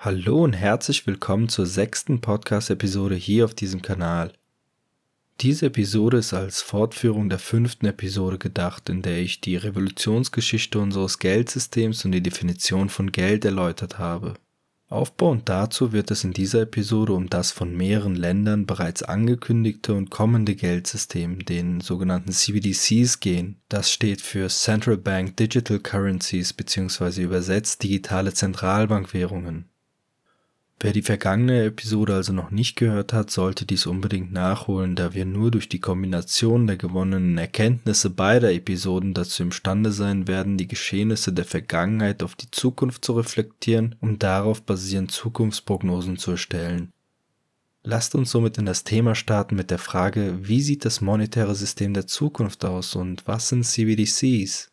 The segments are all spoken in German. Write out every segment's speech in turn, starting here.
Hallo und herzlich willkommen zur sechsten Podcast-Episode hier auf diesem Kanal. Diese Episode ist als Fortführung der fünften Episode gedacht, in der ich die Revolutionsgeschichte unseres Geldsystems und die Definition von Geld erläutert habe. Aufbauend dazu wird es in dieser Episode um das von mehreren Ländern bereits angekündigte und kommende Geldsystem, den sogenannten CBDCs, gehen. Das steht für Central Bank Digital Currencies bzw. übersetzt digitale Zentralbankwährungen. Wer die vergangene Episode also noch nicht gehört hat, sollte dies unbedingt nachholen, da wir nur durch die Kombination der gewonnenen Erkenntnisse beider Episoden dazu imstande sein werden, die Geschehnisse der Vergangenheit auf die Zukunft zu reflektieren, um darauf basierend Zukunftsprognosen zu erstellen. Lasst uns somit in das Thema starten mit der Frage, wie sieht das monetäre System der Zukunft aus und was sind CBDCs?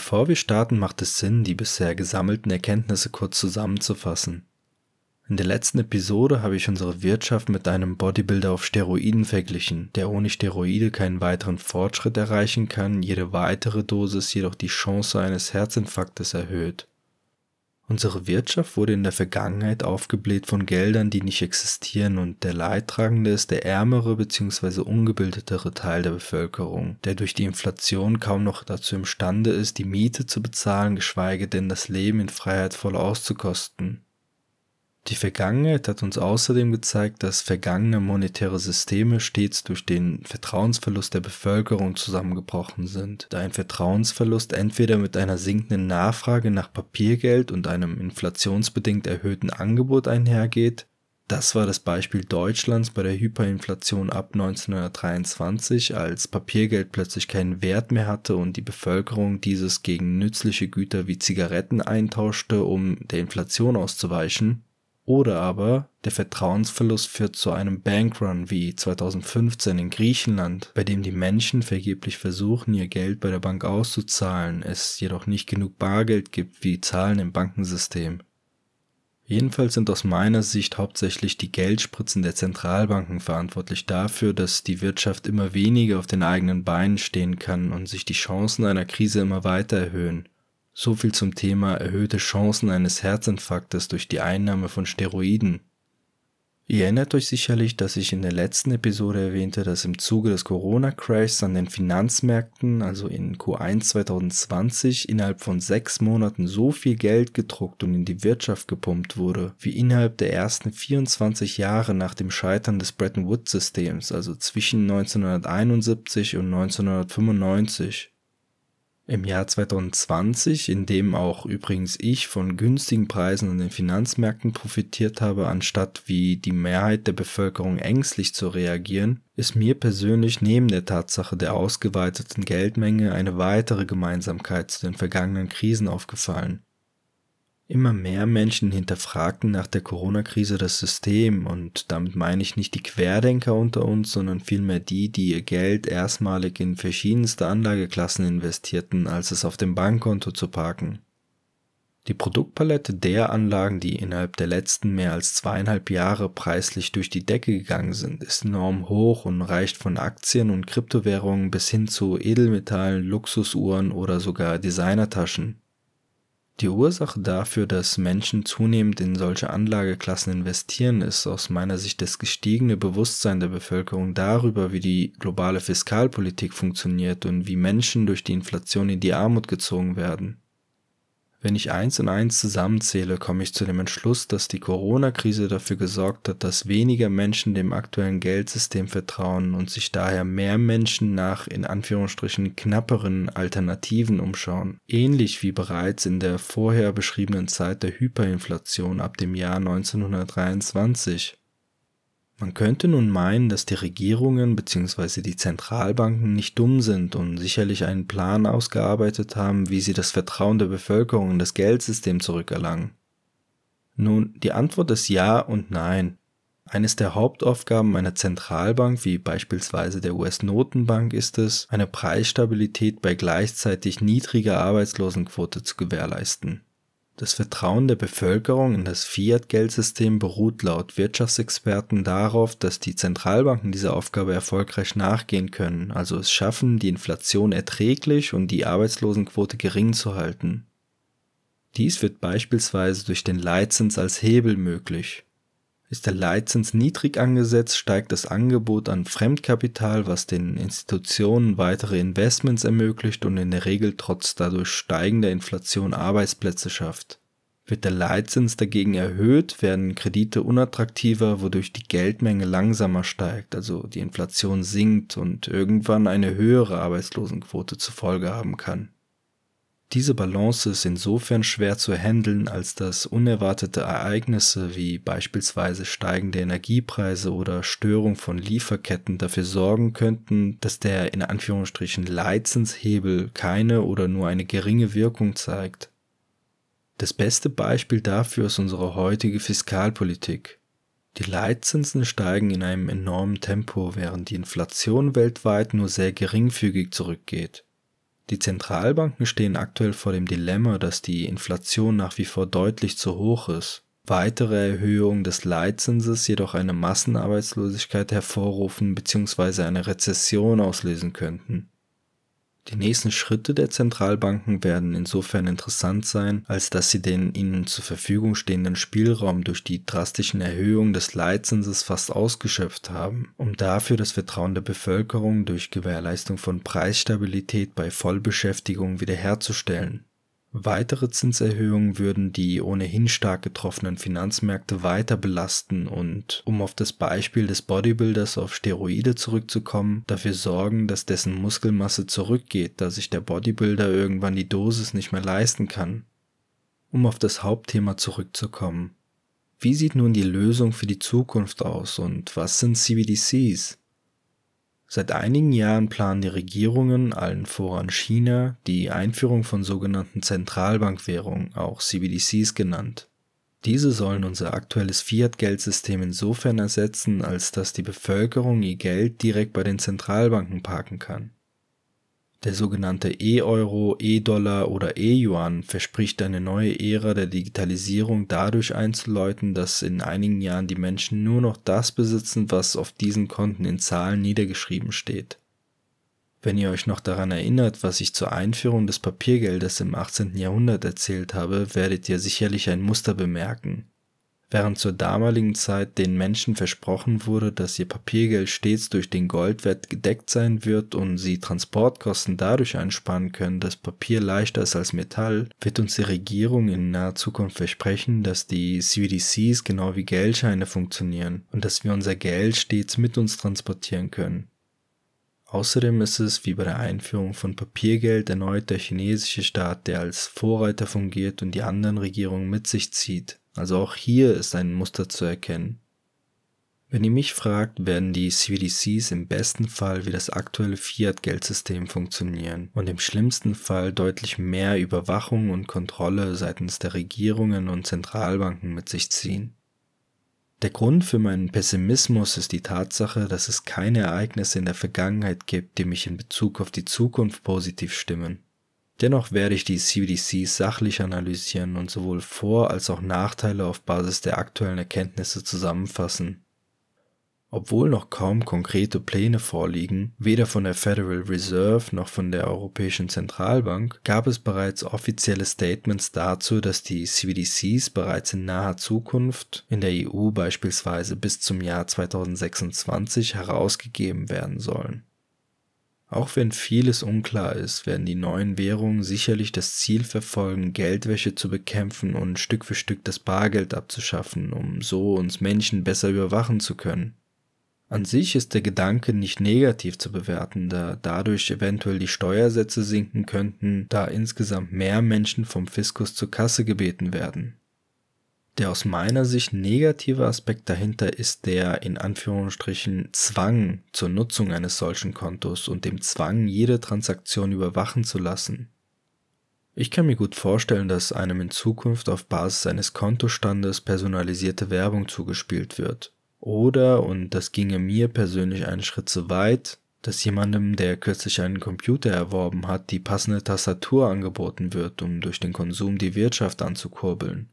Bevor wir starten, macht es Sinn, die bisher gesammelten Erkenntnisse kurz zusammenzufassen. In der letzten Episode habe ich unsere Wirtschaft mit einem Bodybuilder auf Steroiden verglichen, der ohne Steroide keinen weiteren Fortschritt erreichen kann, jede weitere Dosis jedoch die Chance eines Herzinfarktes erhöht. Unsere Wirtschaft wurde in der Vergangenheit aufgebläht von Geldern, die nicht existieren und der Leidtragende ist der ärmere bzw. ungebildetere Teil der Bevölkerung, der durch die Inflation kaum noch dazu imstande ist, die Miete zu bezahlen, geschweige denn das Leben in Freiheit voll auszukosten. Die Vergangenheit hat uns außerdem gezeigt, dass vergangene monetäre Systeme stets durch den Vertrauensverlust der Bevölkerung zusammengebrochen sind, da ein Vertrauensverlust entweder mit einer sinkenden Nachfrage nach Papiergeld und einem inflationsbedingt erhöhten Angebot einhergeht, das war das Beispiel Deutschlands bei der Hyperinflation ab 1923, als Papiergeld plötzlich keinen Wert mehr hatte und die Bevölkerung dieses gegen nützliche Güter wie Zigaretten eintauschte, um der Inflation auszuweichen. Oder aber der Vertrauensverlust führt zu einem Bankrun wie 2015 in Griechenland, bei dem die Menschen vergeblich versuchen, ihr Geld bei der Bank auszuzahlen, es jedoch nicht genug Bargeld gibt wie Zahlen im Bankensystem. Jedenfalls sind aus meiner Sicht hauptsächlich die Geldspritzen der Zentralbanken verantwortlich dafür, dass die Wirtschaft immer weniger auf den eigenen Beinen stehen kann und sich die Chancen einer Krise immer weiter erhöhen. So viel zum Thema erhöhte Chancen eines Herzinfarktes durch die Einnahme von Steroiden. Ihr erinnert euch sicherlich, dass ich in der letzten Episode erwähnte, dass im Zuge des Corona-Crashs an den Finanzmärkten, also in Q1 2020, innerhalb von sechs Monaten so viel Geld gedruckt und in die Wirtschaft gepumpt wurde, wie innerhalb der ersten 24 Jahre nach dem Scheitern des Bretton Woods-Systems, also zwischen 1971 und 1995. Im Jahr 2020, in dem auch übrigens ich von günstigen Preisen an den Finanzmärkten profitiert habe, anstatt wie die Mehrheit der Bevölkerung ängstlich zu reagieren, ist mir persönlich neben der Tatsache der ausgeweiteten Geldmenge eine weitere Gemeinsamkeit zu den vergangenen Krisen aufgefallen. Immer mehr Menschen hinterfragten nach der Corona-Krise das System und damit meine ich nicht die Querdenker unter uns, sondern vielmehr die, die ihr Geld erstmalig in verschiedenste Anlageklassen investierten, als es auf dem Bankkonto zu parken. Die Produktpalette der Anlagen, die innerhalb der letzten mehr als zweieinhalb Jahre preislich durch die Decke gegangen sind, ist enorm hoch und reicht von Aktien und Kryptowährungen bis hin zu Edelmetallen, Luxusuhren oder sogar Designertaschen. Die Ursache dafür, dass Menschen zunehmend in solche Anlageklassen investieren, ist aus meiner Sicht das gestiegene Bewusstsein der Bevölkerung darüber, wie die globale Fiskalpolitik funktioniert und wie Menschen durch die Inflation in die Armut gezogen werden. Wenn ich eins und eins zusammenzähle, komme ich zu dem Entschluss, dass die Corona-Krise dafür gesorgt hat, dass weniger Menschen dem aktuellen Geldsystem vertrauen und sich daher mehr Menschen nach in Anführungsstrichen knapperen Alternativen umschauen. Ähnlich wie bereits in der vorher beschriebenen Zeit der Hyperinflation ab dem Jahr 1923. Man könnte nun meinen, dass die Regierungen bzw. die Zentralbanken nicht dumm sind und sicherlich einen Plan ausgearbeitet haben, wie sie das Vertrauen der Bevölkerung in das Geldsystem zurückerlangen. Nun, die Antwort ist ja und nein. Eines der Hauptaufgaben einer Zentralbank wie beispielsweise der US-Notenbank ist es, eine Preisstabilität bei gleichzeitig niedriger Arbeitslosenquote zu gewährleisten. Das Vertrauen der Bevölkerung in das Fiat-Geldsystem beruht laut Wirtschaftsexperten darauf, dass die Zentralbanken dieser Aufgabe erfolgreich nachgehen können, also es schaffen, die Inflation erträglich und die Arbeitslosenquote gering zu halten. Dies wird beispielsweise durch den Leitzins als Hebel möglich. Ist der Leitzins niedrig angesetzt, steigt das Angebot an Fremdkapital, was den Institutionen weitere Investments ermöglicht und in der Regel trotz dadurch steigender Inflation Arbeitsplätze schafft. Wird der Leitzins dagegen erhöht, werden Kredite unattraktiver, wodurch die Geldmenge langsamer steigt, also die Inflation sinkt und irgendwann eine höhere Arbeitslosenquote zur Folge haben kann. Diese Balance ist insofern schwer zu handeln, als dass unerwartete Ereignisse wie beispielsweise steigende Energiepreise oder Störung von Lieferketten dafür sorgen könnten, dass der in Anführungsstrichen Leitzinshebel keine oder nur eine geringe Wirkung zeigt. Das beste Beispiel dafür ist unsere heutige Fiskalpolitik. Die Leitzinsen steigen in einem enormen Tempo, während die Inflation weltweit nur sehr geringfügig zurückgeht. Die Zentralbanken stehen aktuell vor dem Dilemma, dass die Inflation nach wie vor deutlich zu hoch ist. Weitere Erhöhungen des Leitzinses jedoch eine Massenarbeitslosigkeit hervorrufen bzw. eine Rezession auslösen könnten. Die nächsten Schritte der Zentralbanken werden insofern interessant sein, als dass sie den ihnen zur Verfügung stehenden Spielraum durch die drastischen Erhöhungen des Leitzinses fast ausgeschöpft haben, um dafür das Vertrauen der Bevölkerung durch Gewährleistung von Preisstabilität bei Vollbeschäftigung wiederherzustellen Weitere Zinserhöhungen würden die ohnehin stark getroffenen Finanzmärkte weiter belasten und, um auf das Beispiel des Bodybuilders auf Steroide zurückzukommen, dafür sorgen, dass dessen Muskelmasse zurückgeht, da sich der Bodybuilder irgendwann die Dosis nicht mehr leisten kann. Um auf das Hauptthema zurückzukommen. Wie sieht nun die Lösung für die Zukunft aus und was sind CBDCs? Seit einigen Jahren planen die Regierungen, allen voran China, die Einführung von sogenannten Zentralbankwährungen, auch CBDCs genannt. Diese sollen unser aktuelles Fiat-Geldsystem insofern ersetzen, als dass die Bevölkerung ihr Geld direkt bei den Zentralbanken parken kann. Der sogenannte E-Euro, E-Dollar oder E-Yuan verspricht eine neue Ära der Digitalisierung dadurch einzuläuten, dass in einigen Jahren die Menschen nur noch das besitzen, was auf diesen Konten in Zahlen niedergeschrieben steht. Wenn ihr euch noch daran erinnert, was ich zur Einführung des Papiergeldes im 18. Jahrhundert erzählt habe, werdet ihr sicherlich ein Muster bemerken. Während zur damaligen Zeit den Menschen versprochen wurde, dass ihr Papiergeld stets durch den Goldwert gedeckt sein wird und sie Transportkosten dadurch einsparen können, dass Papier leichter ist als Metall, wird uns die Regierung in naher Zukunft versprechen, dass die CBDCs genau wie Geldscheine funktionieren und dass wir unser Geld stets mit uns transportieren können. Außerdem ist es, wie bei der Einführung von Papiergeld, erneut der chinesische Staat, der als Vorreiter fungiert und die anderen Regierungen mit sich zieht. Also auch hier ist ein Muster zu erkennen. Wenn ihr mich fragt, werden die CBDCs im besten Fall wie das aktuelle Fiat-Geldsystem funktionieren und im schlimmsten Fall deutlich mehr Überwachung und Kontrolle seitens der Regierungen und Zentralbanken mit sich ziehen. Der Grund für meinen Pessimismus ist die Tatsache, dass es keine Ereignisse in der Vergangenheit gibt, die mich in Bezug auf die Zukunft positiv stimmen. Dennoch werde ich die CBDCs sachlich analysieren und sowohl Vor- als auch Nachteile auf Basis der aktuellen Erkenntnisse zusammenfassen. Obwohl noch kaum konkrete Pläne vorliegen, weder von der Federal Reserve noch von der Europäischen Zentralbank, gab es bereits offizielle Statements dazu, dass die CBDCs bereits in naher Zukunft in der EU beispielsweise bis zum Jahr 2026 herausgegeben werden sollen. Auch wenn vieles unklar ist, werden die neuen Währungen sicherlich das Ziel verfolgen, Geldwäsche zu bekämpfen und Stück für Stück das Bargeld abzuschaffen, um so uns Menschen besser überwachen zu können. An sich ist der Gedanke nicht negativ zu bewerten, da dadurch eventuell die Steuersätze sinken könnten, da insgesamt mehr Menschen vom Fiskus zur Kasse gebeten werden. Der aus meiner Sicht negative Aspekt dahinter ist der in Anführungsstrichen Zwang zur Nutzung eines solchen Kontos und dem Zwang, jede Transaktion überwachen zu lassen. Ich kann mir gut vorstellen, dass einem in Zukunft auf Basis eines Kontostandes personalisierte Werbung zugespielt wird. Oder, und das ginge mir persönlich einen Schritt zu weit, dass jemandem, der kürzlich einen Computer erworben hat, die passende Tastatur angeboten wird, um durch den Konsum die Wirtschaft anzukurbeln.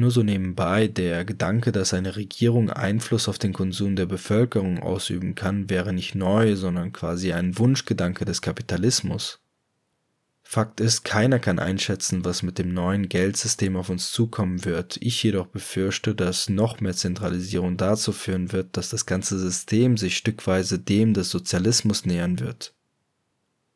Nur so nebenbei, der Gedanke, dass eine Regierung Einfluss auf den Konsum der Bevölkerung ausüben kann, wäre nicht neu, sondern quasi ein Wunschgedanke des Kapitalismus. Fakt ist, keiner kann einschätzen, was mit dem neuen Geldsystem auf uns zukommen wird. Ich jedoch befürchte, dass noch mehr Zentralisierung dazu führen wird, dass das ganze System sich stückweise dem des Sozialismus nähern wird.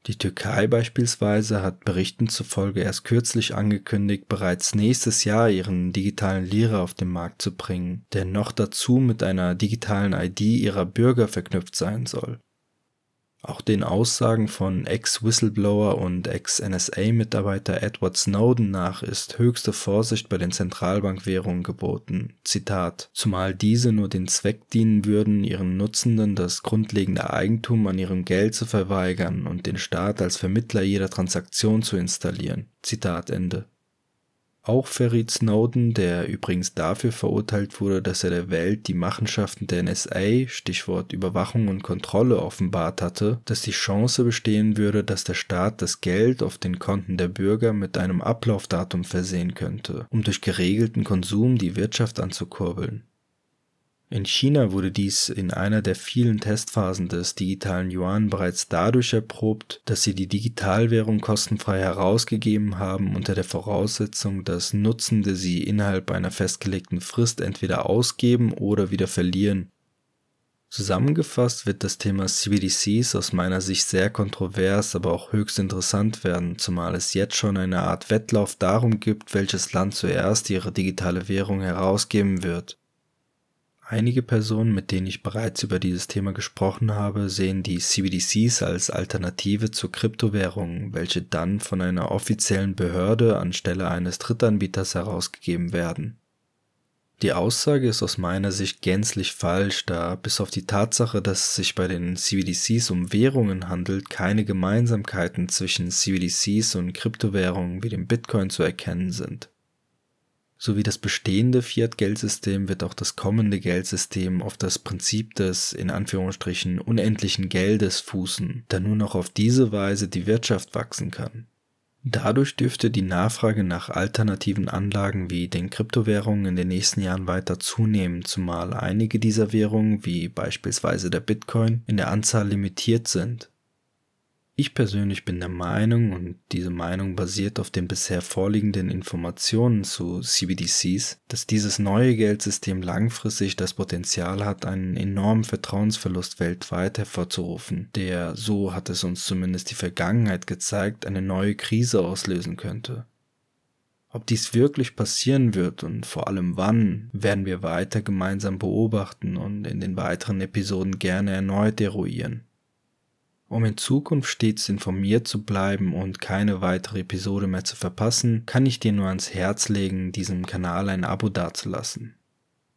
Die Türkei beispielsweise hat Berichten zufolge erst kürzlich angekündigt, bereits nächstes Jahr ihren digitalen Lira auf den Markt zu bringen, der noch dazu mit einer digitalen ID ihrer Bürger verknüpft sein soll. Auch den Aussagen von Ex-Whistleblower und Ex-NSA-Mitarbeiter Edward Snowden nach ist höchste Vorsicht bei den Zentralbankwährungen geboten. Zitat: Zumal diese nur den Zweck dienen würden, ihren Nutzenden das grundlegende Eigentum an ihrem Geld zu verweigern und den Staat als Vermittler jeder Transaktion zu installieren. Zitat Ende. Auch verriet Snowden, der übrigens dafür verurteilt wurde, dass er der Welt die Machenschaften der NSA Stichwort Überwachung und Kontrolle offenbart hatte, dass die Chance bestehen würde, dass der Staat das Geld auf den Konten der Bürger mit einem Ablaufdatum versehen könnte, um durch geregelten Konsum die Wirtschaft anzukurbeln in China wurde dies in einer der vielen Testphasen des digitalen Yuan bereits dadurch erprobt, dass sie die Digitalwährung kostenfrei herausgegeben haben unter der Voraussetzung, dass Nutzende sie innerhalb einer festgelegten Frist entweder ausgeben oder wieder verlieren. Zusammengefasst wird das Thema CBDCs aus meiner Sicht sehr kontrovers, aber auch höchst interessant werden, zumal es jetzt schon eine Art Wettlauf darum gibt, welches Land zuerst ihre digitale Währung herausgeben wird. Einige Personen, mit denen ich bereits über dieses Thema gesprochen habe, sehen die CBDCs als Alternative zu Kryptowährungen, welche dann von einer offiziellen Behörde anstelle eines Drittanbieters herausgegeben werden. Die Aussage ist aus meiner Sicht gänzlich falsch, da bis auf die Tatsache, dass es sich bei den CBDCs um Währungen handelt, keine Gemeinsamkeiten zwischen CBDCs und Kryptowährungen wie dem Bitcoin zu erkennen sind. So wie das bestehende Fiat-Geldsystem wird auch das kommende Geldsystem auf das Prinzip des in Anführungsstrichen unendlichen Geldes fußen, da nur noch auf diese Weise die Wirtschaft wachsen kann. Dadurch dürfte die Nachfrage nach alternativen Anlagen wie den Kryptowährungen in den nächsten Jahren weiter zunehmen, zumal einige dieser Währungen, wie beispielsweise der Bitcoin, in der Anzahl limitiert sind. Ich persönlich bin der Meinung, und diese Meinung basiert auf den bisher vorliegenden Informationen zu CBDCs, dass dieses neue Geldsystem langfristig das Potenzial hat, einen enormen Vertrauensverlust weltweit hervorzurufen, der, so hat es uns zumindest die Vergangenheit gezeigt, eine neue Krise auslösen könnte. Ob dies wirklich passieren wird und vor allem wann, werden wir weiter gemeinsam beobachten und in den weiteren Episoden gerne erneut eruieren. Um in Zukunft stets informiert zu bleiben und keine weitere Episode mehr zu verpassen, kann ich dir nur ans Herz legen, diesem Kanal ein Abo dazulassen.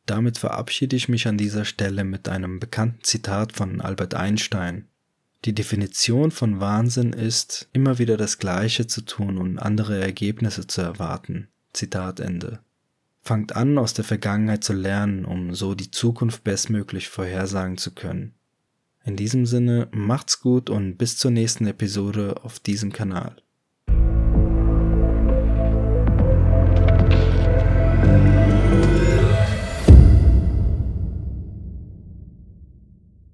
Damit verabschiede ich mich an dieser Stelle mit einem bekannten Zitat von Albert Einstein. Die Definition von Wahnsinn ist, immer wieder das Gleiche zu tun und andere Ergebnisse zu erwarten. Zitat Ende. Fangt an, aus der Vergangenheit zu lernen, um so die Zukunft bestmöglich vorhersagen zu können. In diesem Sinne, macht's gut und bis zur nächsten Episode auf diesem Kanal.